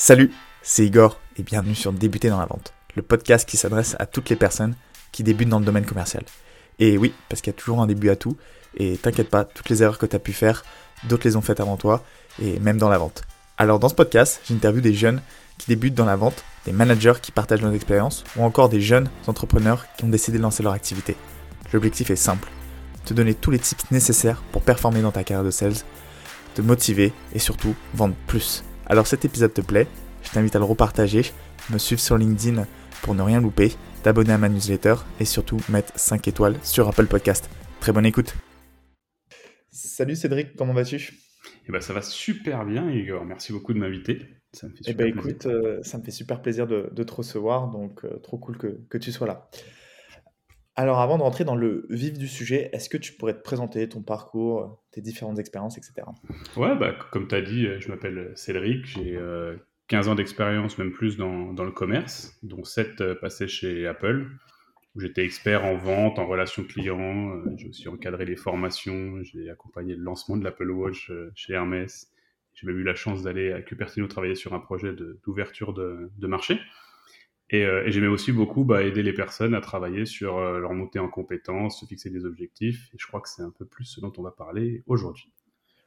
Salut, c'est Igor et bienvenue sur Débuter dans la vente, le podcast qui s'adresse à toutes les personnes qui débutent dans le domaine commercial. Et oui, parce qu'il y a toujours un début à tout, et t'inquiète pas, toutes les erreurs que tu as pu faire, d'autres les ont faites avant toi, et même dans la vente. Alors dans ce podcast, j'interviewe des jeunes qui débutent dans la vente, des managers qui partagent leurs expériences, ou encore des jeunes entrepreneurs qui ont décidé de lancer leur activité. L'objectif est simple, te donner tous les tips nécessaires pour performer dans ta carrière de sales, te motiver et surtout vendre plus. Alors cet épisode te plaît, je t'invite à le repartager, me suivre sur LinkedIn pour ne rien louper, t'abonner à ma newsletter et surtout mettre 5 étoiles sur Apple Podcast. Très bonne écoute. Salut Cédric, comment vas-tu? Eh ben, ça va super bien Igor, merci beaucoup de m'inviter. Ça me fait eh ben, écoute, euh, ça me fait super plaisir de, te recevoir, donc euh, trop cool que, que tu sois là. Alors avant de rentrer dans le vif du sujet, est-ce que tu pourrais te présenter ton parcours, tes différentes expériences, etc. Ouais, bah, comme tu as dit, je m'appelle Cédric, j'ai 15 euh, ans d'expérience, même plus dans, dans, le commerce, dont 7 euh, passés chez Apple, où j'étais expert en vente, en relations clients, euh, j'ai aussi encadré les formations, j'ai accompagné le lancement de l'Apple Watch chez Hermès, j'ai même eu la chance d'aller à Cupertino travailler sur un projet d'ouverture de, de, marché. Euh, et, j'aimais aussi beaucoup bah, aider les personnes à travailler sur euh, leur montée en compétences, se fixer des objectifs. Et je crois que c'est un peu plus ce dont on va parler aujourd'hui.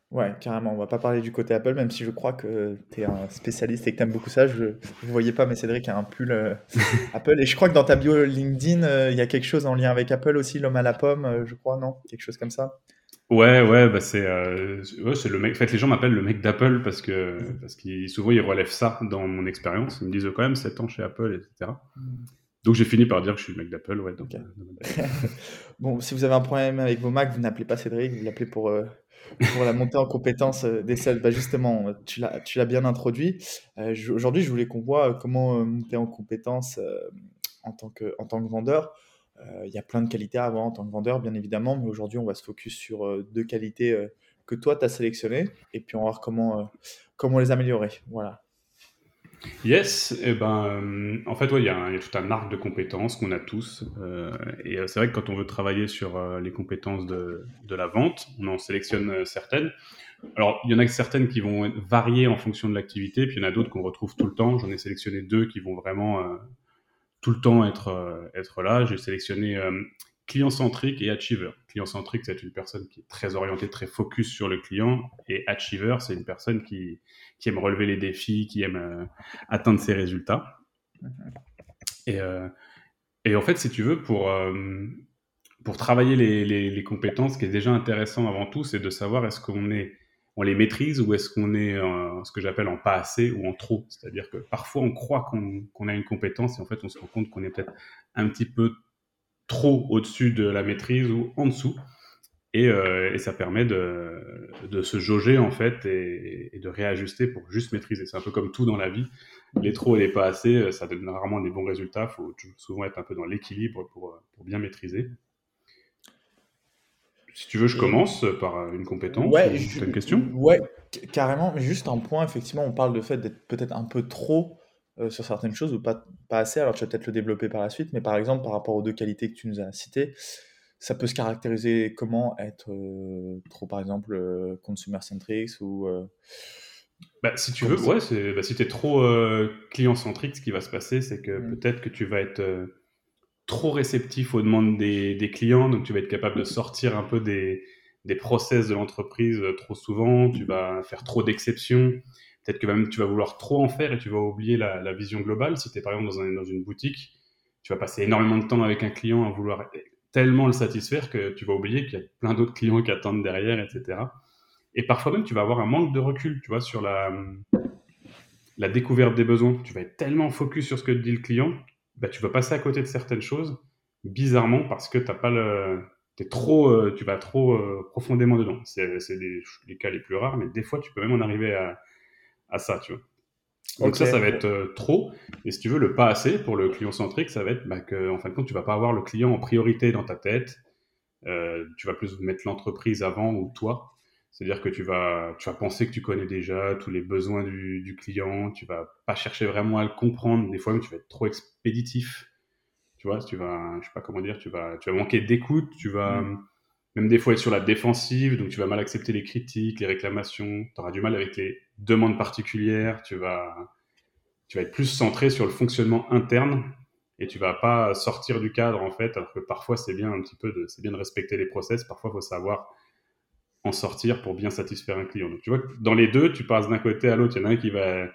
Ouais, carrément. On va pas parler du côté Apple, même si je crois que tu es un spécialiste et que tu aimes beaucoup ça. Je ne voyais pas, mais Cédric a un pull euh, Apple. Et je crois que dans ta bio LinkedIn, il y a quelque chose en lien avec Apple aussi, l'homme à la pomme, je crois, non? Quelque chose comme ça? Ouais, ouais, bah c'est euh, ouais, c'est le mec. En fait, les gens m'appellent le mec d'Apple parce que parce qu'ils souvent ils relèvent ça dans mon expérience. Ils me disent quand même 7 ans chez Apple, etc. Donc j'ai fini par dire que je suis le mec d'Apple, ouais. Donc, euh, bon, si vous avez un problème avec vos Macs, vous n'appelez pas Cédric, vous l'appelez pour euh, pour la montée en compétence des sales. Bah justement, tu l'as tu l'as bien introduit. Aujourd'hui, je voulais qu'on voit comment monter en compétence en tant que en tant que vendeur. Euh, il y a plein de qualités à avoir en tant que vendeur, bien évidemment, mais aujourd'hui, on va se focus sur euh, deux qualités euh, que toi, tu as sélectionnées, et puis on va voir comment, comment les améliorer. Voilà. Yes, eh ben, en fait, il y, a tout un arc de compétences qu'on a tous. et c'est vrai que quand on veut travailler sur les compétences de, de, la vente, on en sélectionne certaines. Alors, il y en a certaines qui vont varier en fonction de l'activité, puis il y en a d'autres qu'on retrouve tout le temps. J'en ai sélectionné deux qui vont vraiment tout le temps être, euh, être là. J'ai sélectionné euh, client-centrique et achiever. Client-centrique, c'est une personne qui est très orientée, très focus sur le client. Et achiever, c'est une personne qui, qui, aime relever les défis, qui aime euh, atteindre ses résultats. Et, et, en fait, si tu veux, pour, pour travailler les, les, les, compétences, ce qui est déjà intéressant avant tout, c'est de savoir est-ce qu'on est on les maîtrise ou est-ce qu'on est, ce que j'appelle en pas assez ou en trop? C'est-à-dire que parfois on croit qu'on a une compétence et en fait on se rend compte qu'on est peut-être un petit peu trop au-dessus de la maîtrise ou en dessous. Et, euh, ça permet de, se jauger en fait et, de réajuster pour juste maîtriser. C'est un peu comme tout dans la vie. Les trop et les pas assez, ça donne rarement des bons résultats. Il faut souvent être un peu dans l'équilibre pour bien maîtriser. Si tu veux, je commence par une compétence. Ouais, as une question? Ouais, carrément. Mais juste un point, effectivement, on parle de fait d'être peut-être un peu trop euh, sur certaines choses ou pas, pas assez. Alors, tu vas peut-être le développer par la suite. Mais par exemple, par rapport aux deux qualités que tu nous as citées, ça peut se caractériser comment être euh, trop, par exemple, euh, consumer centric ou. Bah, si tu veux, ouais, bah, si tu es trop client centrique, ce qui va se passer, c'est que mmh. peut-être que tu vas être trop réceptif aux demandes des, clients, donc tu vas être capable de sortir un peu des, des process de l'entreprise euh, trop souvent, tu vas faire trop d'exceptions, peut-être que même tu vas vouloir trop en faire et tu vas oublier la, vision globale. Si tu es par exemple dans, dans, une boutique, tu vas passer énormément de temps avec un client à vouloir tellement le satisfaire que tu vas oublier qu'il y a plein d'autres clients qui attendent derrière, etc. Et parfois même, tu vas avoir un manque de recul, tu vois, sur la, la découverte des besoins. Tu vas être tellement focus sur ce que dit le client bah, tu vas passer à côté de certaines choses, bizarrement, parce que t'as pas le, es trop, euh, tu vas trop euh, profondément dedans. C'est les, cas les plus rares, mais des fois, tu peux même en arriver à, à ça, tu vois. Donc ça, ça va être euh, trop. Et si tu veux, le pas assez pour le client centrique, ça va être bah, que, en fin de compte, tu vas pas avoir le client en priorité dans ta tête. tu vas plus mettre l'entreprise avant ou toi. C'est-à-dire que tu vas, tu vas penser que tu connais déjà tous les besoins du, du, client, tu vas pas chercher vraiment à le comprendre. Des fois, même, tu vas être trop expéditif. Tu vois, tu vas, je sais pas comment dire, tu vas, tu vas manquer d'écoute, tu vas mm. même des fois être sur la défensive, donc tu vas mal accepter les critiques, les réclamations, tu auras du mal avec les demandes particulières, tu vas, tu vas être plus centré sur le fonctionnement interne et tu vas pas sortir du cadre en fait alors que parfois c'est bien un petit peu de c'est bien de respecter les process parfois il faut savoir en sortir pour bien satisfaire un client. Donc tu vois dans les deux tu passes d'un côté à l'autre. Il y en a un qui va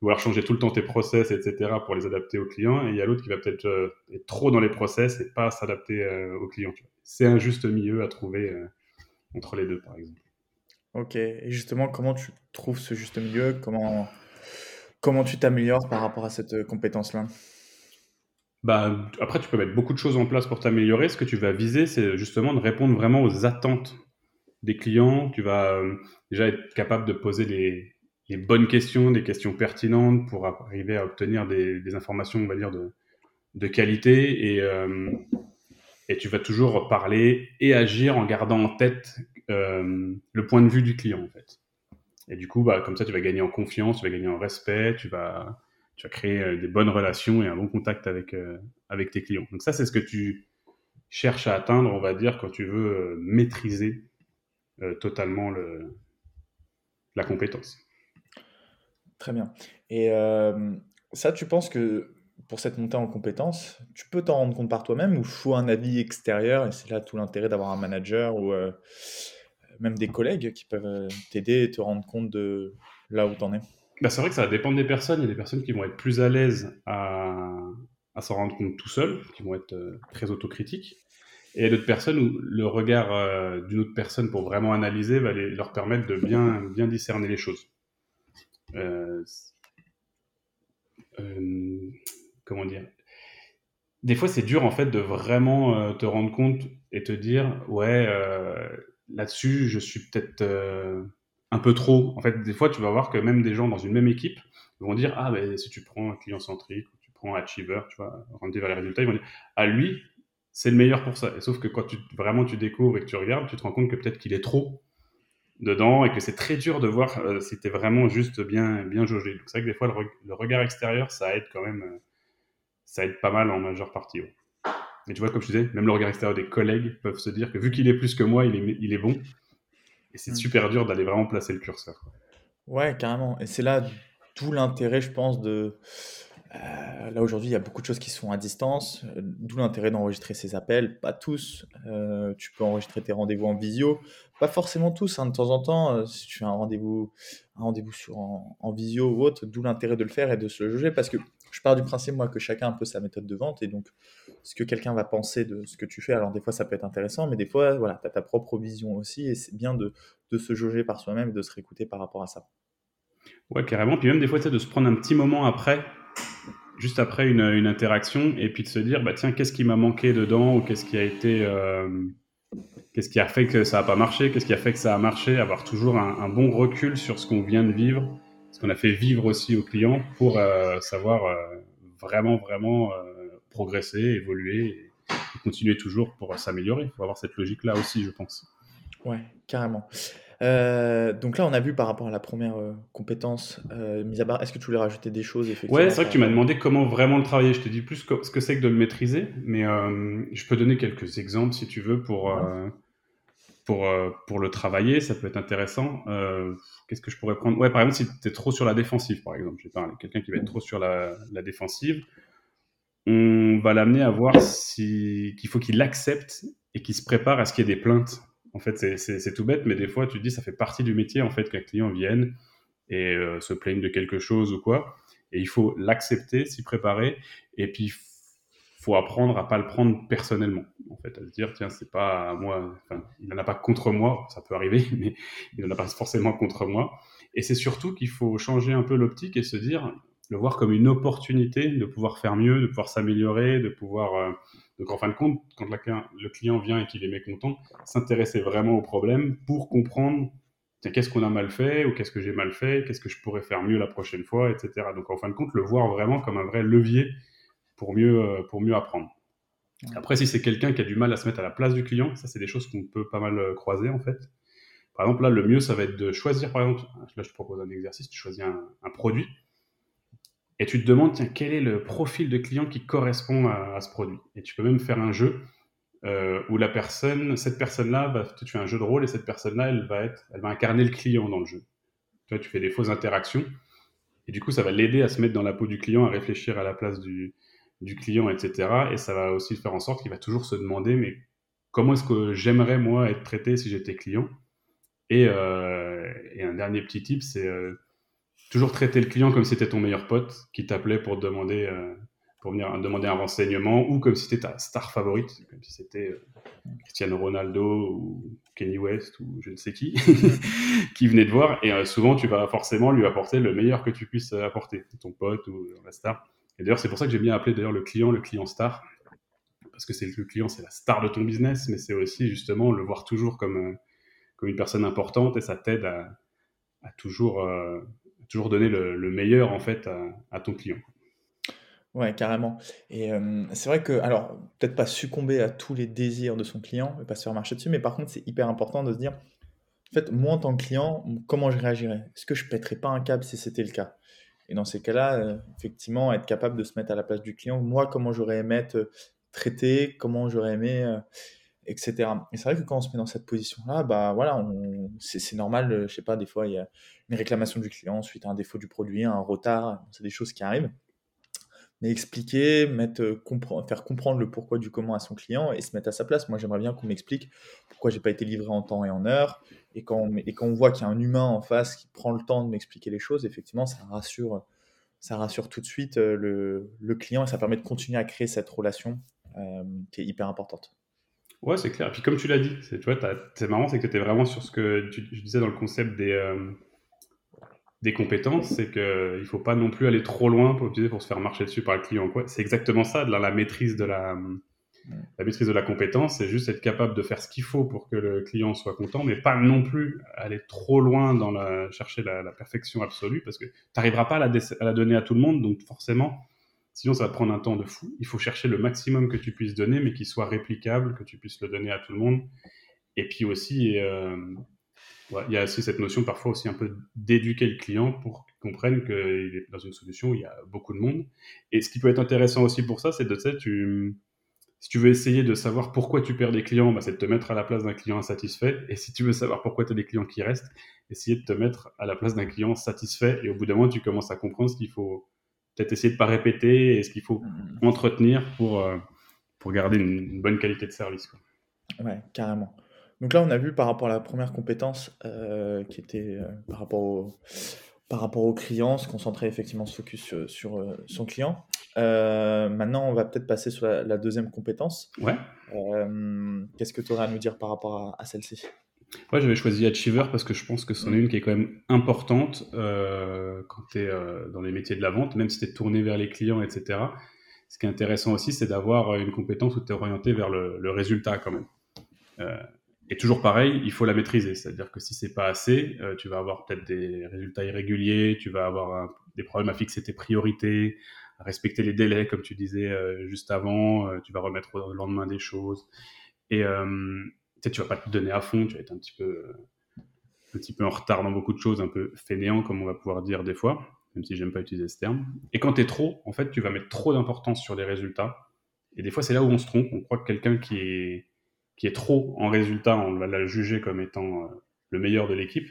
vouloir changer tout le temps tes process etc pour les adapter au client et il y a l'autre qui va peut-être euh, être trop dans les process et pas s'adapter euh, au client c'est un juste milieu à trouver euh, entre les deux par exemple. Ok. Et justement comment tu trouves ce juste milieu? Comment comment tu t'améliores par rapport à cette compétence là bah, après, tu peux mettre beaucoup de choses en place pour t'améliorer. Ce que tu vas viser, c'est justement de répondre vraiment aux attentes des clients. Tu vas euh, déjà être capable de poser les, bonnes questions, des questions pertinentes pour arriver à obtenir des, informations, on va dire, de, qualité. Et, euh, et tu vas toujours parler et agir en gardant en tête euh, le point de vue du client, en fait. Et du coup, bah, comme ça, tu vas gagner en confiance, tu vas gagner en respect, tu vas créer des bonnes relations et un bon contact avec, avec tes clients. Donc ça, c'est ce que tu cherches à atteindre, on va dire, quand tu veux maîtriser totalement le, la compétence. Très bien. Et ça, tu penses que pour cette montée en compétence, tu peux t'en rendre compte par toi-même ou faut un avis extérieur et c'est là tout l'intérêt d'avoir un manager ou même des collègues qui peuvent t'aider et te rendre compte de là où tu en es? Bah, c'est vrai que ça va dépendre des personnes. Il y a des personnes qui vont être plus à l'aise à, à s'en rendre compte tout seul, qui vont être euh, très autocritiques. Et d'autres personnes où le regard euh, d'une autre personne pour vraiment analyser va leur permettre de bien, bien discerner les choses. Euh, comment dire? Des fois, c'est dur en fait de vraiment te rendre compte et te dire ouais, là-dessus, je suis peut-être un peu trop. En fait, des fois, tu vas voir que même des gens dans une même équipe vont dire Ah, ben, si tu prends un client centrique, tu prends un achiever, tu vois, rendre vers les résultats, ils vont dire Ah, lui, c'est le meilleur pour ça. Et sauf que quand tu, vraiment tu découvres et que tu regardes, tu te rends compte que peut-être qu'il est trop dedans et que c'est très dur de voir euh, si tu es vraiment juste bien, bien jaugé. Donc, c'est vrai que des fois, le, regard extérieur, ça aide quand même, euh, ça aide pas mal en majeure partie. Et tu vois, comme je disais, même le regard extérieur des collègues peuvent se dire que vu qu'il est plus que moi, il est, il est bon. Et c'est mm. super dur d'aller vraiment placer le curseur. Ouais, carrément. Et c'est là tout l'intérêt, je pense, de. Euh, là aujourd'hui, il y a beaucoup de choses qui sont à distance, euh, d'où l'intérêt d'enregistrer ces appels. Pas tous. Euh, tu peux enregistrer tes rendez-vous en visio, pas forcément tous. Hein, de temps en temps, si tu as un rendez-vous, un rendez-vous sur en, visio ou autre, d'où l'intérêt de le faire et de se le juger, parce que je pars du principe, moi, que chacun a un peu sa méthode de vente. Et donc, ce que quelqu'un va penser de ce que tu fais, alors des fois, ça peut être intéressant, mais des fois, voilà, tu as ta propre vision aussi. Et c'est bien de, se jauger par soi-même et de se réécouter par rapport à ça. Ouais, carrément. Puis même des fois, sais, de se prendre un petit moment après, juste après une, interaction, et puis de se dire, bah tiens, qu'est-ce qui m'a manqué dedans, ou qu'est-ce qui a été. Euh, qu'est-ce qui a fait que ça n'a pas marché, qu'est-ce qui a fait que ça a marché, avoir toujours un, bon recul sur ce qu'on vient de vivre ce qu'on a fait vivre aussi aux clients pour euh, savoir euh, vraiment, vraiment progresser, évoluer et, continuer toujours pour s'améliorer. Il faut avoir cette logique-là aussi, je pense. Ouais, carrément. Donc là, on a vu par rapport à la première compétence, euh, mise à part, est-ce que tu voulais rajouter des choses Ouais, c'est vrai que tu m'as demandé comment vraiment le travailler. Je te dis plus ce que c'est que de le maîtriser, mais je peux donner quelques exemples si tu veux pour, pour, euh, pour le travailler, ça peut être intéressant. Euh, Qu'est-ce que je pourrais prendre? Ouais, par exemple, si tu es trop sur la défensive, par exemple, j'ai parlé, quelqu'un qui va être trop sur la, la défensive, on va l'amener à voir si, qu'il faut qu'il accepte et qu'il se prépare à ce qu'il y ait des plaintes. En fait, c'est tout bête, mais des fois, tu te dis, ça fait partie du métier, en fait, qu'un client vienne et euh, se plaigne de quelque chose ou quoi. Et il faut l'accepter, s'y préparer, et puis faut apprendre à pas le prendre personnellement, en fait, à se dire tiens c'est pas moi, enfin il n'en a pas contre moi, ça peut arriver, mais il n'en a pas forcément contre moi. Et c'est surtout qu'il faut changer un peu l'optique et se dire, le voir comme une opportunité de pouvoir faire mieux, de pouvoir s'améliorer, de pouvoir euh, donc en fin de compte, quand le client vient et qu'il est mécontent, s'intéresser vraiment au problème pour comprendre qu'est-ce qu'on a mal fait ou qu'est-ce que j'ai mal fait, qu'est-ce que je pourrais faire mieux la prochaine fois, etc. Donc en fin de compte, le voir vraiment comme un vrai levier pour mieux, euh, pour mieux apprendre. Après, si c'est quelqu'un qui a du mal à se mettre à la place du client, ça c'est des choses qu'on peut pas mal euh, croiser en fait. Par exemple, là, le mieux, ça va être de choisir, par exemple, là je te propose un exercice, tu choisis un, produit et tu te demandes, tiens, quel est le profil de client qui correspond à, ce produit? Et tu peux même faire un jeu euh, où la personne, cette personne-là, tu fais un jeu de rôle et cette personne-là, elle va être, elle va incarner le client dans le jeu. Tu vois, tu fais des fausses interactions Et du coup, ça va l'aider à se mettre dans la peau du client, à réfléchir à la place du, client, etc. Et ça va aussi faire en sorte qu'il va toujours se demander, mais comment est-ce que j'aimerais, moi, être traité si j'étais client? Et, euh, un dernier petit tip, c'est euh, toujours traiter le client comme si c'était ton meilleur pote qui t'appelait pour demander euh, pour venir demander un renseignement ou comme si c'était ta star favorite, comme si c'était euh, Cristiano Ronaldo ou Kenny West ou je ne sais qui qui venait te voir. Et euh, souvent, tu vas forcément lui apporter le meilleur que tu puisses apporter, ton pote ou la star. Et d'ailleurs, c'est pour ça que j'ai bien appelé d'ailleurs le client le client star, parce que c'est le client, c'est la star de ton business, mais c'est aussi justement le voir toujours comme, comme une personne importante et ça t'aide à, à, toujours, toujours donner le, le, meilleur en fait à, ton client. Ouais, carrément. Et c'est vrai que, alors, peut-être pas succomber à tous les désirs de son client et pas se faire marcher dessus, mais par contre, c'est hyper important de se dire, en fait, moi en tant que client, comment je réagirais? Est-ce que je pèterais pas un câble si c'était le cas? Et dans ces cas-là, effectivement, être capable de se mettre à la place du client, moi, comment j'aurais aimé être traité, comment j'aurais aimé, etc. Et c'est vrai que quand on se met dans cette position-là, bah voilà, c'est normal, je sais pas, des fois, il y a une réclamation du client suite à un défaut du produit, un retard, c'est des choses qui arrivent mais expliquer, mettre, euh, faire comprendre le pourquoi du comment à son client et se mettre à sa place. Moi, j'aimerais bien qu'on m'explique pourquoi j'ai pas été livré en temps et en heure. Et quand on, voit qu'il y a un humain en face qui prend le temps de m'expliquer les choses, effectivement, ça rassure, ça rassure tout de suite euh, le, client et ça permet de continuer à créer cette relation euh, qui est hyper importante. Ouais, c'est clair. Et puis comme tu l'as dit, c'est marrant, c'est que tu es vraiment sur ce que tu, je disais dans le concept des, des compétences, c'est qu'il ne faut pas non plus aller trop loin pour, pour se faire marcher dessus par le client. C'est exactement ça, la, la maîtrise de la, la maîtrise de la compétence, c'est juste être capable de faire ce qu'il faut pour que le client soit content, mais pas non plus aller trop loin dans la, chercher la, perfection absolue, parce que tu n'arriveras pas à la, à la, donner à tout le monde, donc forcément, sinon ça va prendre un temps de fou. Il faut chercher le maximum que tu puisses donner, mais qui soit réplicable, que tu puisses le donner à tout le monde. Et puis aussi, euh, il y a aussi cette notion parfois aussi un peu d'éduquer le client pour qu'il comprenne qu'il est dans une solution où il y a beaucoup de monde. Et ce qui peut être intéressant aussi pour ça, c'est de, tu sais, si tu veux essayer de savoir pourquoi tu perds des clients, bah, c'est de te mettre à la place d'un client insatisfait. Et si tu veux savoir pourquoi tu as des clients qui restent, essayer de te mettre à la place d'un client satisfait. Et au bout d'un moment, tu commences à comprendre ce qu'il faut peut-être essayer de pas répéter et ce qu'il faut mmh. entretenir pour, euh, pour garder une, bonne qualité de service. Quoi. Ouais, carrément. Donc là, on a vu par rapport à la première compétence euh, qui était euh, par, rapport au, par rapport au client, se concentrer effectivement, se focus sur, euh, son client. maintenant, on va peut-être passer sur la, deuxième compétence. Ouais. Qu'est-ce que tu aurais à nous dire par rapport à, celle-ci? Ouais, j'avais choisi Achiever parce que je pense que c'en est une qui est quand même importante quand tu es dans les métiers de la vente, même si tu es tourné vers les clients, etc. Ce qui est intéressant aussi, c'est d'avoir une compétence où tu es orienté vers le, le résultat quand même. Et toujours pareil, il faut la maîtriser. C'est-à-dire que si c'est pas assez, euh, tu vas avoir peut-être des résultats irréguliers, tu vas avoir des problèmes à fixer tes priorités, à respecter les délais, comme tu disais euh, juste avant. Euh, tu vas remettre au lendemain des choses. Et tu vas pas te donner à fond, tu vas être un petit peu, un petit peu en retard dans beaucoup de choses, un peu fainéant, comme on va pouvoir dire des fois, même si j'aime pas utiliser ce terme. Et quand tu es trop, en fait, tu vas mettre trop d'importance sur les résultats. Et des fois, c'est là où on se trompe. On croit que quelqu'un qui est qui est trop en résultat, on va la juger comme étant euh, le meilleur de l'équipe.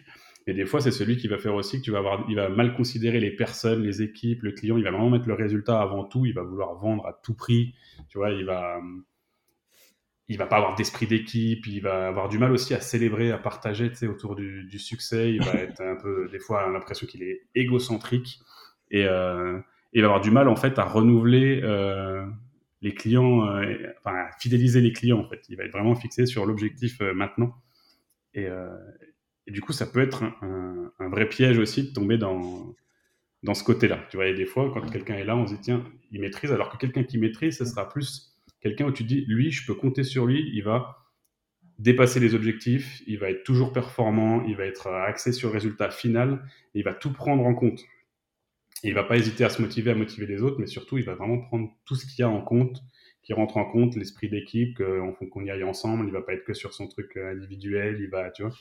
Et des fois, c'est celui qui va faire aussi que tu vas avoir, il va mal considérer les personnes, les équipes, le client. Il va vraiment mettre le résultat avant tout. Il va vouloir vendre à tout prix. Tu vois, il va, il va pas avoir d'esprit d'équipe. Il va avoir du mal aussi à célébrer, à partager, tu sais, autour du, du, succès. Il va être un peu, des fois, l'impression qu'il est égocentrique et euh, il va avoir du mal en fait à renouveler euh, les clients, euh, enfin, fidéliser les clients en fait. Il va être vraiment fixé sur l'objectif maintenant. Et, du coup, ça peut être un, vrai piège aussi de tomber dans, dans ce côté-là. Tu vois, et des fois, quand quelqu'un est là, on se dit, tiens, il maîtrise, alors que quelqu'un qui maîtrise, ce sera plus quelqu'un où tu dis, lui, je peux compter sur lui, il va dépasser les objectifs, il va être toujours performant, il va être axé sur le résultat final, il va tout prendre en compte il va pas hésiter à se motiver, à motiver les autres, mais surtout, il va vraiment prendre tout ce qu'il y a en compte, qui rentre en compte, l'esprit d'équipe, qu'on qu'on y aille ensemble. Il va pas être que sur son truc euh, individuel. Il va, tu vois,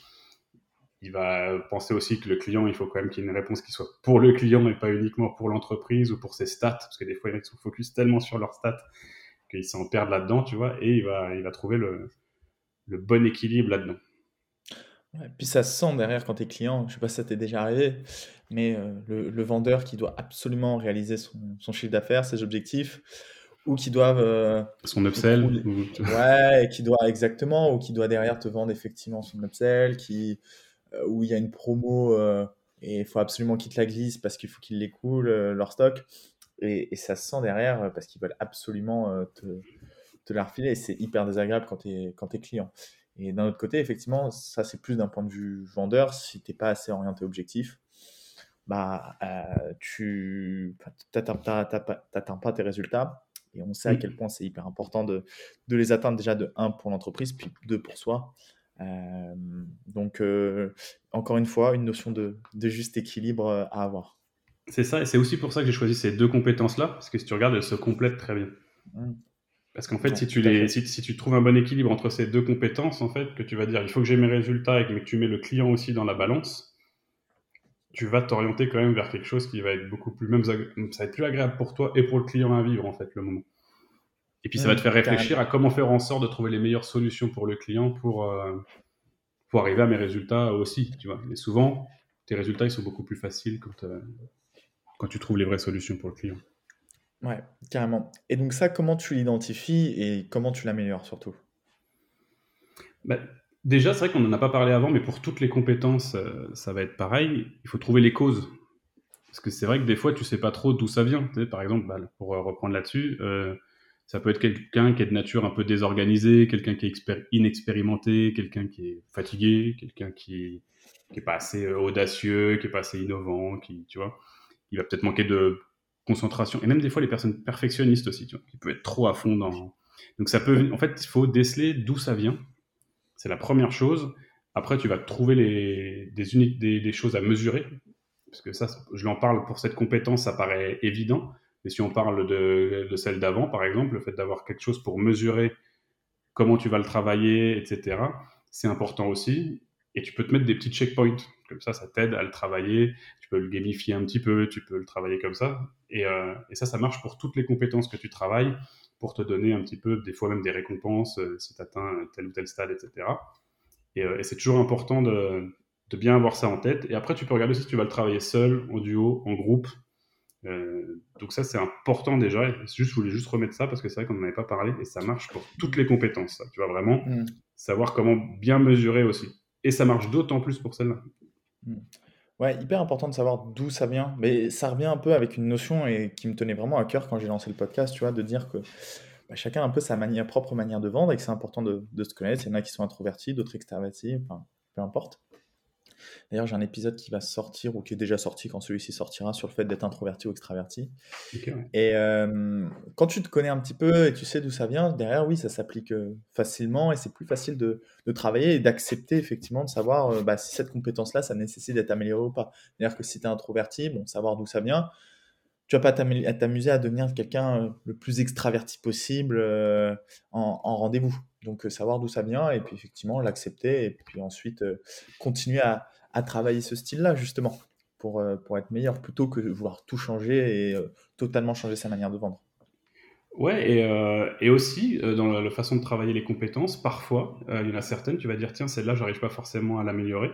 il va penser aussi que le client, il faut quand même qu'il y ait une réponse qui soit pour le client, mais pas uniquement pour l'entreprise ou pour ses stats, parce que des fois, ils sont focus tellement sur leurs stats qu'ils s'en perdent là-dedans, tu vois, et il va, il va trouver le, le bon équilibre là-dedans. puis ça se sent derrière quand tu es client, je sais pas si ça t'est déjà arrivé, mais euh, le, vendeur qui doit absolument réaliser son, chiffre d'affaires, ses objectifs, ou qui doivent... Euh, son upsell Ouais, qui doit exactement, ou qui doit derrière te vendre effectivement son upsell, qui, euh, où il y a une promo et il faut absolument qu'ils te la glissent parce qu'il faut qu'ils l'écoulent, leur stock. Et, ça se sent derrière parce qu'ils veulent absolument te, te la refiler et c'est hyper désagréable quand tu es, es client. Et d'un autre côté, effectivement, ça c'est plus d'un point de vue vendeur. Si tu n'es pas assez orienté objectif, bah, euh, tu n'atteins pas tes résultats. Et on sait à quel point c'est hyper important de, de, les atteindre déjà de 1 pour l'entreprise, puis 2 pour soi. Euh, donc, euh, encore une fois, une notion de, de, juste équilibre à avoir. C'est ça, et c'est aussi pour ça que j'ai choisi ces deux compétences-là, parce que si tu regardes, elles se complètent très bien. Mmh. Parce qu'en fait, si, tu les, si, tu trouves un bon équilibre entre ces deux compétences, en fait, que tu vas dire il faut que j'ai mes résultats et que tu mets le client aussi dans la balance, tu vas t'orienter quand même vers quelque chose qui va être beaucoup plus, même ça va être plus agréable pour toi et pour le client à vivre en fait le moment. Et puis ça va te faire réfléchir à comment faire en sorte de trouver les meilleures solutions pour le client pour, euh, pour arriver à mes résultats aussi, tu vois. Et souvent, tes résultats ils sont beaucoup plus faciles quand, euh, quand tu trouves les vraies solutions pour le client. Ouais, carrément. Et donc ça, comment tu l'identifies et comment tu l'améliores surtout? Bah, Déjà, c'est vrai qu'on n'en a pas parlé avant, mais pour toutes les compétences, euh, ça va être pareil. Il faut trouver les causes. Parce que c'est vrai que des fois, tu sais pas trop d'où ça vient. par exemple, bah, pour euh, reprendre là-dessus, euh, ça peut être quelqu'un qui est de nature un peu désorganisée, quelqu'un qui est inexpérimenté, quelqu'un qui est fatigué, quelqu'un qui n'est pas assez audacieux, qui est pas assez innovant, qui, tu vois, il va peut-être manquer de concentration, et même des fois les personnes perfectionnistes aussi, tu vois, qui peuvent être trop à fond dans... Donc ça peut, en fait, il faut déceler d'où ça vient. C'est la première chose. Après, tu vas trouver des, des, choses à mesurer, parce que ça, je l'en parle pour cette compétence, ça paraît évident. Mais si on parle de, de celle d'avant, par exemple, le fait d'avoir quelque chose pour mesurer comment tu vas le travailler, etc., c'est important aussi. Et tu peux te mettre des petits checkpoints. Comme ça, ça t'aide à le travailler. Tu peux le gamifier un petit peu, tu peux le travailler comme ça. Euh, et, ça, ça marche pour toutes les compétences que tu travailles, pour te donner un petit peu, des fois même des récompenses euh, si tu atteins tel ou tel stade, etc. Euh, et, c'est toujours important de, bien avoir ça en tête. Et après, tu peux regarder si tu vas le travailler seul, en duo, en groupe. donc ça, c'est important déjà. Juste, je voulais juste remettre ça parce que c'est vrai qu'on n'en avait pas parlé et ça marche pour toutes les compétences. Tu vas vraiment mm. savoir comment bien mesurer aussi. Et ça marche d'autant plus pour celle-là. Mm. Ouais, hyper important de savoir d'où ça vient. Mais ça revient un peu avec une notion et qui me tenait vraiment à cœur quand j'ai lancé le podcast, tu vois, de dire que bah, chacun a un peu sa manière, propre manière de vendre et que c'est important de, se connaître. Il y en a qui sont introvertis, d'autres extravertis, peu importe. D'ailleurs, j'ai un épisode qui va sortir ou qui est déjà sorti quand celui-ci sortira sur le fait d'être introverti ou extraverti. Et euh, quand tu te connais un petit peu et tu sais d'où ça vient, derrière, oui, ça s'applique euh, facilement et c'est plus facile de, de travailler et d'accepter effectivement de savoir euh, bah, si cette compétence-là, ça nécessite d'être améliorée ou pas. C'est-à-dire que si tu es introverti, bon, savoir d'où ça vient, tu vas pas t'amuser à devenir quelqu'un le plus extraverti possible en, en rendez-vous. Donc, savoir d'où ça vient et puis effectivement l'accepter et puis ensuite continuer à, à travailler ce style-là, justement, pour, euh, pour être meilleur, plutôt que de vouloir tout changer et euh, totalement changer sa manière de vendre. Ouais, et, euh, et aussi, dans la, façon de travailler les compétences, parfois, il y en a certaines, tu vas dire, tiens, celle-là, j'arrive pas forcément à l'améliorer.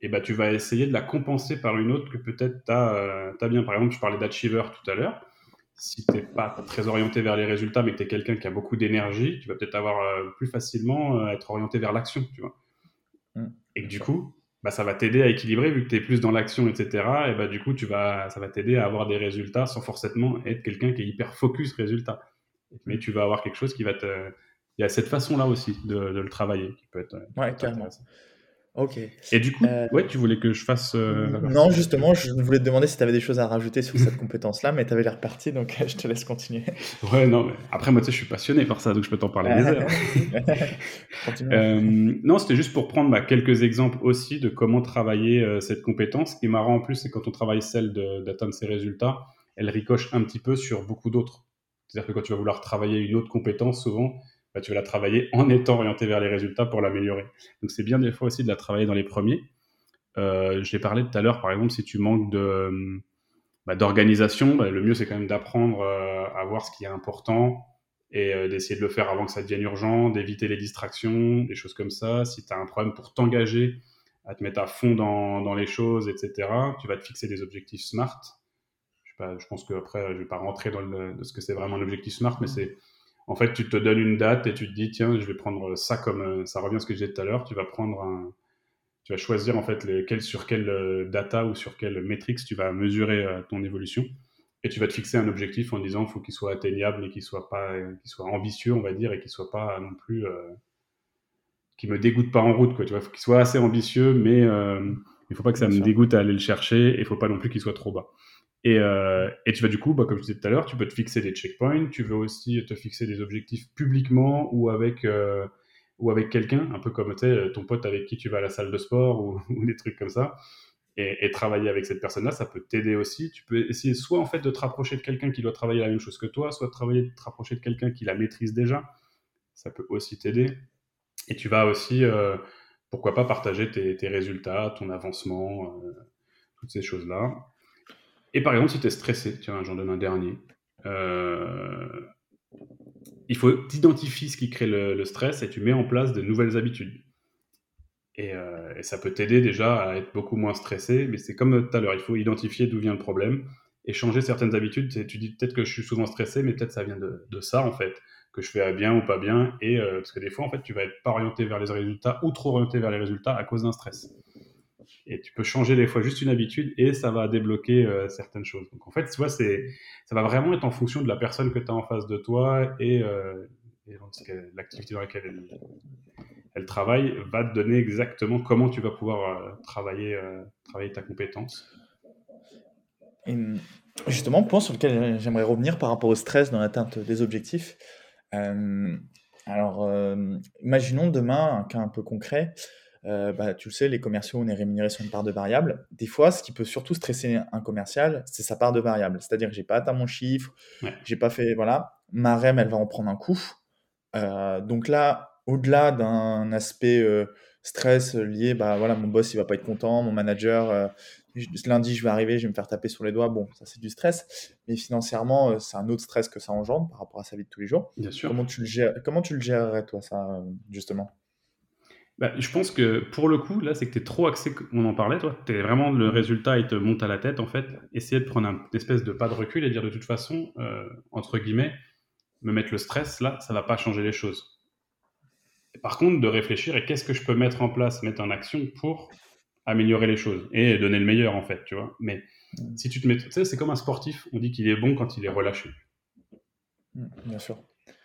Et bah, tu vas essayer de la compenser par une autre que peut-être tu as, as, bien. Par exemple, je parlais d'achiever tout à l'heure. Si tu n'es pas très orienté vers les résultats, mais que tu es quelqu'un qui a beaucoup d'énergie, tu vas peut-être avoir plus facilement être orienté vers l'action, tu vois. Mmh. Et que du coup, bah, ça va t'aider à équilibrer vu que tu es plus dans l'action, etc. Et bah, du coup, tu vas, ça va t'aider à avoir des résultats sans forcément être quelqu'un qui est hyper focus résultat. Mais tu vas avoir quelque chose qui va te. Il y a cette façon-là aussi de, de, le travailler qui peut être. Ouais, carrément. Ok. Et du coup, euh, ouais, tu voulais que je fasse. Euh, non, justement, je voulais te demander si tu avais des choses à rajouter sur cette compétence-là, mais tu avais l'air parti, donc je te laisse continuer. Ouais, non, mais après, moi, tu sais, je suis passionné par ça, donc je peux t'en parler des heures. euh, non, c'était juste pour prendre bah, quelques exemples aussi de comment travailler euh, cette compétence. Est marrant en plus, c'est quand on travaille celle d'atteindre ses résultats, elle ricoche un petit peu sur beaucoup d'autres. C'est-à-dire que quand tu vas vouloir travailler une autre compétence, souvent, bah, tu vas la travailler en étant orienté vers les résultats pour l'améliorer. Donc c'est bien des fois aussi de la travailler dans les premiers. Euh, J'ai parlé tout à l'heure, par exemple, si tu manques de bah, d'organisation, bah, le mieux c'est quand même d'apprendre euh, à voir ce qui est important et euh, d'essayer de le faire avant que ça devienne urgent, d'éviter les distractions, des choses comme ça. Si tu as un problème pour t'engager, à te mettre à fond dans, dans, les choses, etc., tu vas te fixer des objectifs SMART. Je, sais pas, je pense qu'après, je vais pas rentrer dans le, ce que c'est vraiment l'objectif SMART, mais c'est en fait, tu te donnes une date et tu te dis, tiens, je vais prendre ça comme euh, ça revient à ce que je disais tout à l'heure. Tu vas prendre un, tu vas choisir en fait les, quel, sur quelle euh, data ou sur quelle métrique tu vas mesurer ton évolution. Et tu vas te fixer un objectif en disant qu'il faut qu'il soit atteignable et qu'il soit pas qu'il soit ambitieux on va dire et qu'il soit pas non plus euh, qui me dégoûte pas en route quoi. Tu vois faut qu'il soit assez ambitieux mais euh, il faut pas que ça me dégoûte à aller le chercher et il faut pas non plus qu'il soit trop bas et, euh, et tu vas du coup bah, comme je disais tout à l'heure tu peux te fixer des checkpoints tu veux aussi te fixer des objectifs publiquement ou avec euh, avec quelqu'un un peu comme ton pote avec qui tu vas à la salle de sport ou, des trucs comme ça et, travailler avec cette personne-là, ça peut t'aider aussi. Tu peux essayer soit en fait de te rapprocher de quelqu'un qui doit travailler la même chose que toi, soit de travailler, de te rapprocher de quelqu'un qui la maîtrise déjà. Ça peut aussi t'aider. Et tu vas aussi, euh, pourquoi pas, partager tes, résultats, ton avancement, toutes ces choses-là. Et par exemple, si tu es stressé, tiens, j'en donne un dernier. Euh, il faut t'identifier ce qui crée le stress et tu mets en place de nouvelles habitudes. Euh, et, ça peut t'aider déjà à être beaucoup moins stressé. Mais c'est comme tout à l'heure, il faut identifier d'où vient le problème et changer certaines habitudes. Tu dis peut-être que je suis souvent stressé, mais peut-être ça vient de, ça en fait, que je fais bien ou pas bien. Et euh, parce que des fois, en fait, tu vas être pas orienté vers les résultats ou trop orienté vers les résultats à cause d'un stress. Et tu peux changer des fois juste une habitude et ça va débloquer euh, certaines choses. Donc en fait, tu vois, c'est, ça va vraiment être en fonction de la personne que tu as en face de toi et, et l'activité dans laquelle elle, le travail va te donner exactement comment tu vas pouvoir euh, travailler, euh, ta compétence. justement, point sur lequel j'aimerais revenir par rapport au stress dans l'atteinte des objectifs. Euh, alors, imaginons demain un cas un peu concret. Bah, tu le sais, les commerciaux, on est rémunérés sur une part de variable. Des fois, ce qui peut surtout stresser un commercial, c'est sa part de variable. C'est-à-dire que j'ai pas atteint mon chiffre, j'ai pas fait, voilà, ma REM, elle va en prendre un coup. donc là, au-delà d'un aspect euh, stress lié, bah voilà, mon boss il va pas être content, mon manager, euh, lundi je vais arriver, je vais me faire taper sur les doigts, bon, ça c'est du stress, mais financièrement euh, c'est un autre stress que ça engendre par rapport à sa vie de tous les jours. Bien sûr. Comment tu le, gères, comment tu le gérerais toi ça, justement? Bah, je pense que pour le coup, là, c'est que tu es trop axé, on en parlait, toi, tu es vraiment le résultat, il te monte à la tête, en fait. Essayer de prendre un espèce de pas de recul et dire de toute façon, entre guillemets, me mettre le stress, là, ça va pas changer les choses par contre, de réfléchir et qu'est-ce que je peux mettre en place, mettre en action pour améliorer les choses et donner le meilleur, en fait, tu vois. Mais si tu te mets, tu sais, c'est comme un sportif, on dit qu'il est bon quand il est relâché. Mm, bien sûr.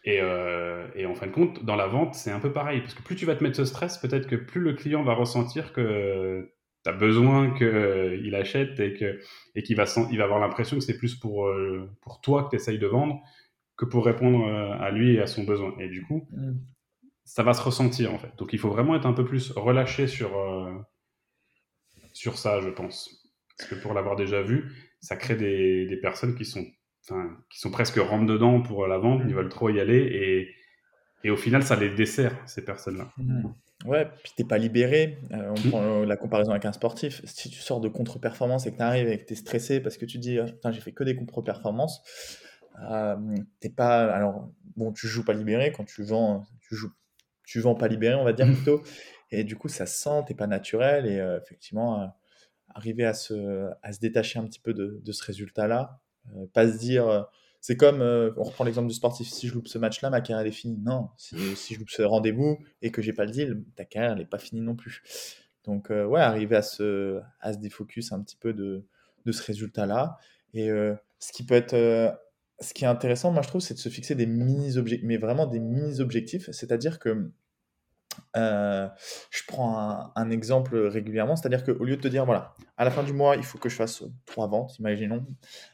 Euh, et, en fin de compte, dans la vente, c'est un peu pareil, parce que plus tu vas te mettre ce stress, peut-être que plus le client va ressentir que tu as besoin qu'il achète et qu'il et qu'il va, il va avoir l'impression que c'est plus pour, euh, pour toi que tu essayes de vendre que pour répondre euh, à lui et à son besoin. Et du coup, mm ça va se ressentir en fait. Donc il faut vraiment être un peu plus relâché sur, euh, sur ça, je pense. Parce que pour l'avoir déjà vu, ça crée des, des personnes qui sont, qui sont presque rentre dedans pour la vente, ils veulent trop y aller et, et au final ça les dessert, ces personnes-là. Mmh. Ouais, puis t'es pas libéré. Euh, on mmh. prend euh, la comparaison avec un sportif. Si tu sors de contre-performance et que tu arrives et que tu es stressé parce que tu dis ah, j'ai fait que des contre-performances, t'es pas. Alors, bon, tu joues pas libéré quand tu vends, tu joues tu vends pas libéré, on va dire plutôt. Et du coup, ça sent, t'es pas naturel. Et euh, effectivement, euh, arriver à se, à se détacher un petit peu de, de ce résultat-là, euh, pas se dire, c'est comme, on reprend l'exemple du sportif, si je loupe ce match-là, ma carrière est finie. Non, si, si je loupe ce rendez-vous et que j'ai pas le deal, ta carrière n'est pas finie non plus. Donc, ouais, arriver à se, à se défocus un petit peu de, de ce résultat-là. Et ce qui peut être ce qui est intéressant, moi je trouve, c'est de se fixer des mini-objectifs, mais vraiment des mini-objectifs. C'est-à-dire que euh, je prends un, exemple régulièrement, c'est-à-dire qu'au lieu de te dire, voilà, à la fin du mois, il faut que je fasse trois ventes, imaginons.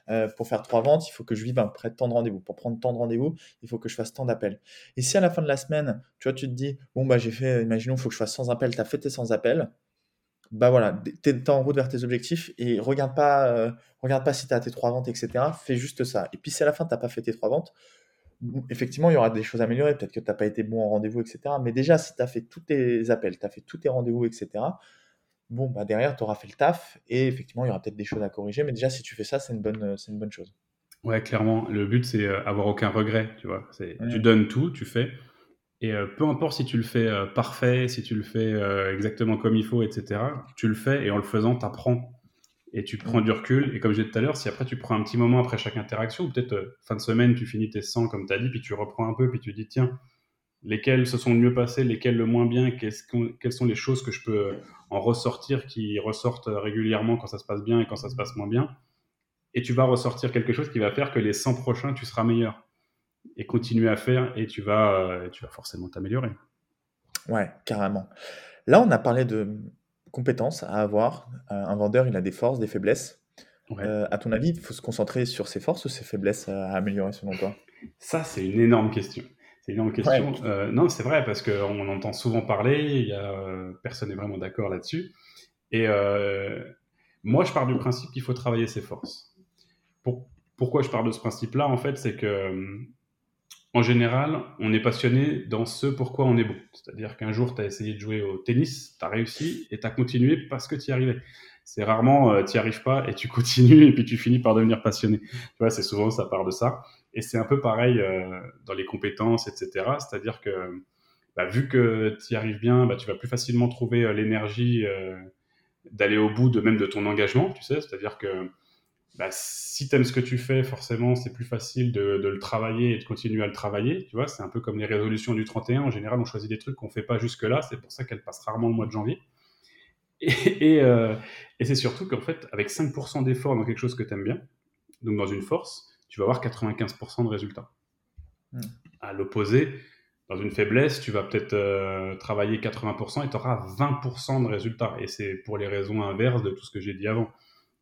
Euh, pour faire trois ventes, il faut que je vive près de tant de rendez-vous. Pour prendre tant de rendez-vous, il faut que je fasse tant d'appels. Et si à la fin de la semaine, tu vois, tu te dis, bon, bah j'ai fait, imaginons, il faut que je fasse 100 appels, tu as fait tes 100 appels, bah voilà, tu es, en route vers tes objectifs et regarde pas, euh, regarde pas si tu as tes trois ventes, etc. Fais juste ça. Et puis si à la fin, tu n'as pas fait tes trois ventes, effectivement, il y aura des choses à améliorer. Peut-être que tu n'as pas été bon en rendez-vous, etc. Mais déjà, si tu as fait tous tes appels, tu as fait tous tes rendez-vous, etc., bon, bah derrière, tu auras fait le taf et effectivement, il y aura peut-être des choses à corriger. Mais déjà, si tu fais ça, c'est une bonne, c'est une bonne chose. Ouais, clairement. Le but, c'est euh, avoir aucun regret, tu vois. C'est. Tu donnes tout, tu fais. Et euh, peu importe si tu le fais euh, parfait, si tu le fais euh, exactement comme il faut, etc., tu le fais et en le faisant, tu apprends. Et tu prends Mm. du recul. Et comme j'ai dit tout à l'heure, si après tu prends un petit moment après chaque interaction, ou peut-être euh, fin de semaine, tu finis tes 100 comme tu as dit, puis tu reprends un peu, puis tu dis, tiens, lesquels se sont le mieux passés, lesquels le moins bien, qu'est-ce qu'on- quelles sont les choses que je peux euh, en ressortir qui ressortent euh, régulièrement quand ça se passe bien et quand ça se passe moins bien. Et tu vas ressortir quelque chose qui va faire que les 100 prochains, tu seras meilleur. Et continuer à faire et tu vas, tu vas forcément t'améliorer. Ouais, carrément. Là, on a parlé de compétences à avoir. Euh, un vendeur, il a des forces, des faiblesses. Ouais. Euh, à ton avis, il faut se concentrer sur ses forces ou ses faiblesses à améliorer selon toi? Ça, c'est une énorme question. C'est une énorme question. Euh, non, c'est vrai, parce qu'on entend souvent parler, y a, personne n'est vraiment d'accord là-dessus. Et euh, moi, je pars du principe qu'il faut travailler ses forces. Pour- pourquoi je pars de ce principe-là, en fait, c'est que, euh, en général, on est passionné dans ce pourquoi on est bon. C'est-à-dire qu'un jour, tu as essayé de jouer au tennis, tu as réussi et tu as continué parce que tu y arrivais. C'est rarement, tu n'y arrives pas et tu continues et puis tu finis par devenir passionné. Tu vois, c'est souvent, ça part de ça. Et c'est un peu pareil euh, dans les compétences, etc. C'est-à-dire que bah, vu que tu y arrives bien, bah, tu vas plus facilement trouver euh, l'énergie euh, d'aller au bout de même de ton engagement, tu sais. C'est-à-dire que bah, si tu aimes ce que tu fais, forcément, c'est plus facile de, de, le travailler et de continuer à le travailler. Tu vois, c'est un peu comme les résolutions du 31. En général, on choisit des trucs qu'on fait pas jusque-là. C'est pour ça qu'elles passent rarement le mois de janvier. Et, et, euh, et c'est surtout qu'en fait, avec 5% d'effort dans quelque chose que tu aimes bien, donc dans une force, tu vas avoir 95% de résultats. Mm. À l'opposé, dans une faiblesse, tu vas peut-être euh, travailler 80% et tu auras 20% de résultats. Et c'est pour les raisons inverses de tout ce que j'ai dit avant.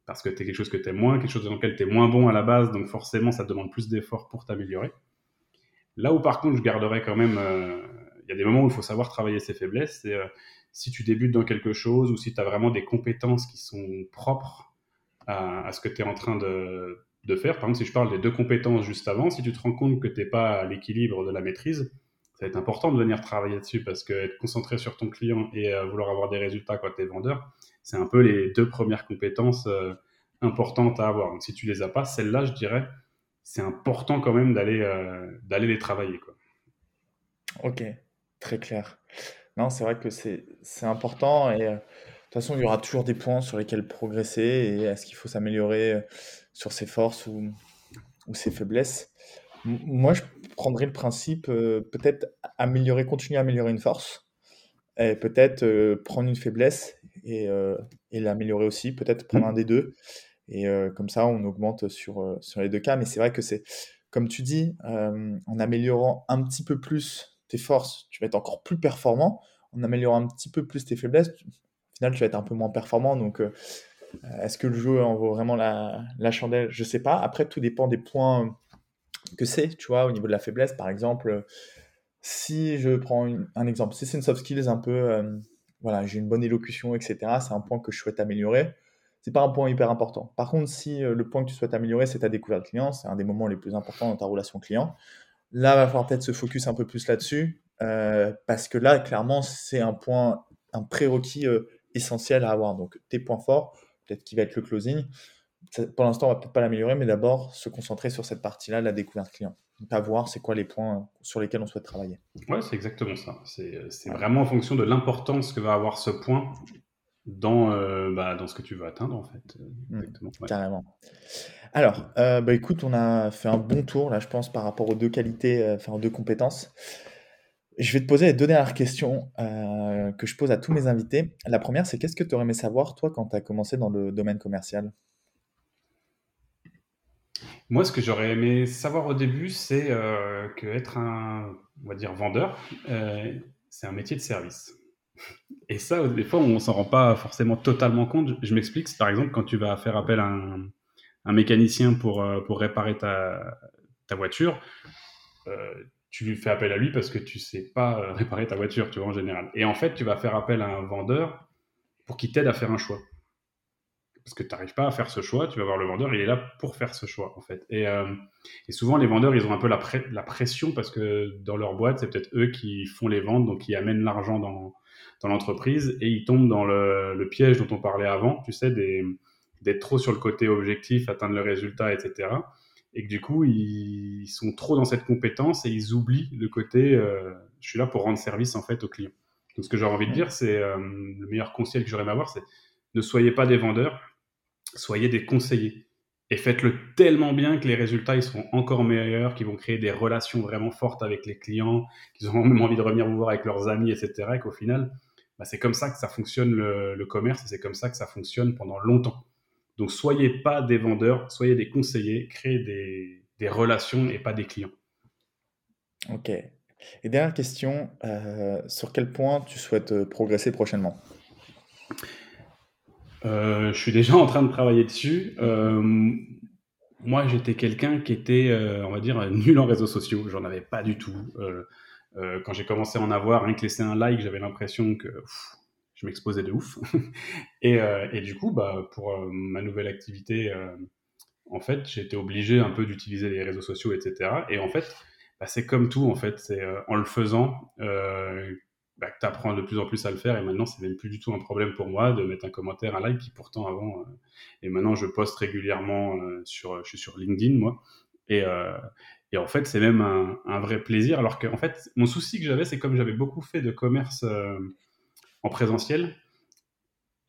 Parce que tu es quelque chose que tu aimes moins, quelque chose dans lequel tu es moins bon à la base, donc forcément, ça te demande plus d'efforts pour t'améliorer. Là où par contre, je garderai quand même. Il euh, y a des moments où il faut savoir travailler ses faiblesses. C'est euh, si tu débutes dans quelque chose ou si tu as vraiment des compétences qui sont propres à, à ce que tu es en train de, de, faire. Par exemple, si je parle des deux compétences juste avant, si tu te rends compte que tu n'es pas à l'équilibre de la maîtrise, ça va être important de venir travailler dessus parce que être concentré sur ton client et euh, vouloir avoir des résultats quand tu es vendeur, c'est un peu les deux premières compétences euh, importantes à avoir. Donc si tu les as pas, celles-là, je dirais, c'est important quand même d'aller euh, les travailler. Quoi. Ok, très clair. Non, c'est vrai que c'est important et de toute façon, il y aura toujours des points sur lesquels progresser et est-ce qu'il faut s'améliorer sur ses forces ou, ou ses faiblesses. Moi, je prendrais le principe, euh, peut-être améliorer, continuer à améliorer une force et peut-être euh, prendre une faiblesse et, euh, et l'améliorer aussi, peut-être prendre un des deux et comme ça, on augmente sur, sur les deux cas. Mais c'est vrai que c'est, comme tu dis, en améliorant un petit peu plus tes forces, tu vas être encore plus performant. En améliorant un petit peu plus tes faiblesses, tu, au final, tu vas être un peu moins performant. Donc, est-ce que le jeu en vaut vraiment la, la chandelle? Je sais pas. Après, tout dépend des points que c'est, tu vois, au niveau de la faiblesse. Par exemple, si je prends un exemple, si c'est une soft skills un peu, euh, voilà, j'ai une bonne élocution, etc., c'est un point que je souhaite améliorer c'est pas un point hyper important. Par contre, si euh, le point que tu souhaites améliorer, c'est ta découverte client, c'est un des moments les plus importants dans ta relation client, là, il va falloir peut-être se focus un peu plus là-dessus, euh, parce que là, clairement, c'est un point, un prérequis euh, essentiel à avoir. Donc, tes points forts, peut-être qui va être le closing. Pour l'instant, on va peut-être pas l'améliorer, mais d'abord se concentrer sur cette partie-là, la découverte client. Donc, à voir, c'est quoi les points sur lesquels on souhaite travailler. Ouais, c'est exactement ça. C'est ouais. vraiment en fonction de l'importance que va avoir ce point dans, euh, bah, dans ce que tu veux atteindre, en fait. Exactement. Mmh, ouais. Carrément. Alors, euh, bah, écoute, on a fait un bon tour, là, je pense, par rapport aux deux qualités, euh, enfin, aux deux compétences. Je vais te poser les deux dernières questions euh, que je pose à tous mes invités. La première, c'est qu'est-ce que tu aurais aimé savoir, toi, quand tu as commencé dans le domaine commercial? Moi, ce que j'aurais aimé savoir au début, c'est euh, que être un, on va dire, vendeur, euh, c'est un métier de service. Et ça, des fois, on s'en rend pas forcément totalement compte. Je m'explique, par exemple, quand tu vas faire appel à un, mécanicien pour, euh, pour réparer ta, ta voiture, euh, tu lui fais appel à lui parce que tu sais pas réparer ta voiture, tu vois, en général. Et en fait, tu vas faire appel à un vendeur pour qu'il t'aide à faire un choix. Parce que tu n'arrives pas à faire ce choix, tu vas voir le vendeur, il est là pour faire ce choix, en fait. Et, euh, et souvent, les vendeurs, ils ont un peu la, pré la pression parce que dans leur boîte, c'est peut-être eux qui font les ventes, donc qui amènent l'argent dans, dans l'entreprise et ils tombent dans le, le, piège dont on parlait avant, tu sais, d'être trop sur le côté objectif, atteindre le résultat, etc. et que du coup, ils sont trop dans cette compétence et ils oublient le côté euh, je suis là pour rendre service en fait aux clients. Donc, ce que j'aurais envie de dire, c'est euh, le meilleur conseil que j'aurais à avoir, c'est ne soyez pas des vendeurs, soyez des conseillers. Et faites-le tellement bien que les résultats ils seront encore meilleurs, qu'ils vont créer des relations vraiment fortes avec les clients, qu'ils auront même envie de revenir vous voir avec leurs amis, etc. Et qu'au final, bah, c'est comme ça que ça fonctionne le, commerce et c'est comme ça que ça fonctionne pendant longtemps. Donc, soyez pas des vendeurs, soyez des conseillers, créez des, relations et pas des clients. Ok. Et dernière question, euh, sur quel point tu souhaites euh, progresser prochainement? Euh, Je suis déjà en train de travailler dessus. moi, j'étais quelqu'un qui était, on va dire, nul en réseaux sociaux. J'en avais pas du tout. quand j'ai commencé à en avoir, rien que laisser un like, j'avais l'impression que je m'exposais de ouf. et, euh, du coup, bah, pour euh, ma nouvelle activité, euh, en fait, été obligé un peu d'utiliser les réseaux sociaux, etc. Et en fait, bah, c'est comme tout, en fait, c'est en le faisant bah, tu apprends de plus en plus à le faire. Et maintenant, c'est même plus du tout un problème pour moi de mettre un commentaire, un like, qui pourtant avant. et maintenant, je poste régulièrement sur, je suis sur LinkedIn, moi. Et, et en fait, c'est même un, vrai plaisir. Alors que, en fait, mon souci que j'avais, c'est comme j'avais beaucoup fait de commerce en présentiel,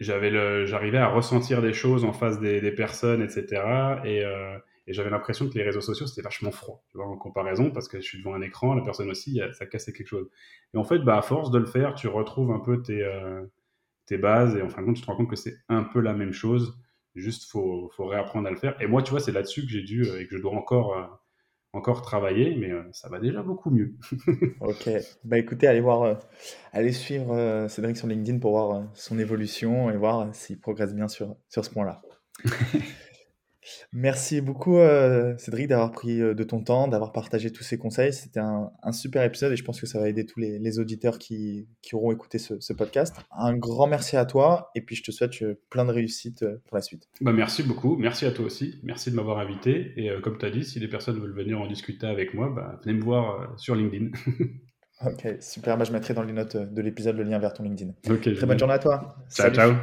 j'avais j'arrivais à ressentir des choses en face des, personnes, etc. Euh, et, j'avais l'impression que les réseaux sociaux, c'était vachement froid, tu vois, en comparaison, parce que je suis devant un écran, la personne aussi, ça cassait quelque chose. Et en fait, bah, à force de le faire, tu retrouves un peu tes, euh, tes bases, et en fin de compte, tu te rends compte que c'est un peu la même chose, juste faut, faut réapprendre à le faire. Et moi, tu vois, c'est là-dessus que j'ai dû, euh, et que je dois encore encore travailler, mais euh, ça va déjà beaucoup mieux. ok, bah écoutez, allez voir, euh, allez suivre euh, Cédric sur LinkedIn pour voir son évolution et voir s'il progresse bien sur, sur ce point-là. Merci beaucoup, euh, Cédric, d'avoir pris euh, de ton temps, d'avoir partagé tous ces conseils. C'était un, super épisode et je pense que ça va aider tous les, auditeurs qui, auront écouté ce, podcast. Un grand merci à toi et puis je te souhaite euh, plein de réussite pour la suite. Bah, merci beaucoup. Merci à toi aussi. Merci de m'avoir invité. Et comme tu as dit, si les personnes veulent venir en discuter avec moi, bah, venez me voir sur LinkedIn. ok, super. Bah, je mettrai dans les notes de l'épisode le lien vers ton LinkedIn. Très bonne journée à toi. Ciao, ciao.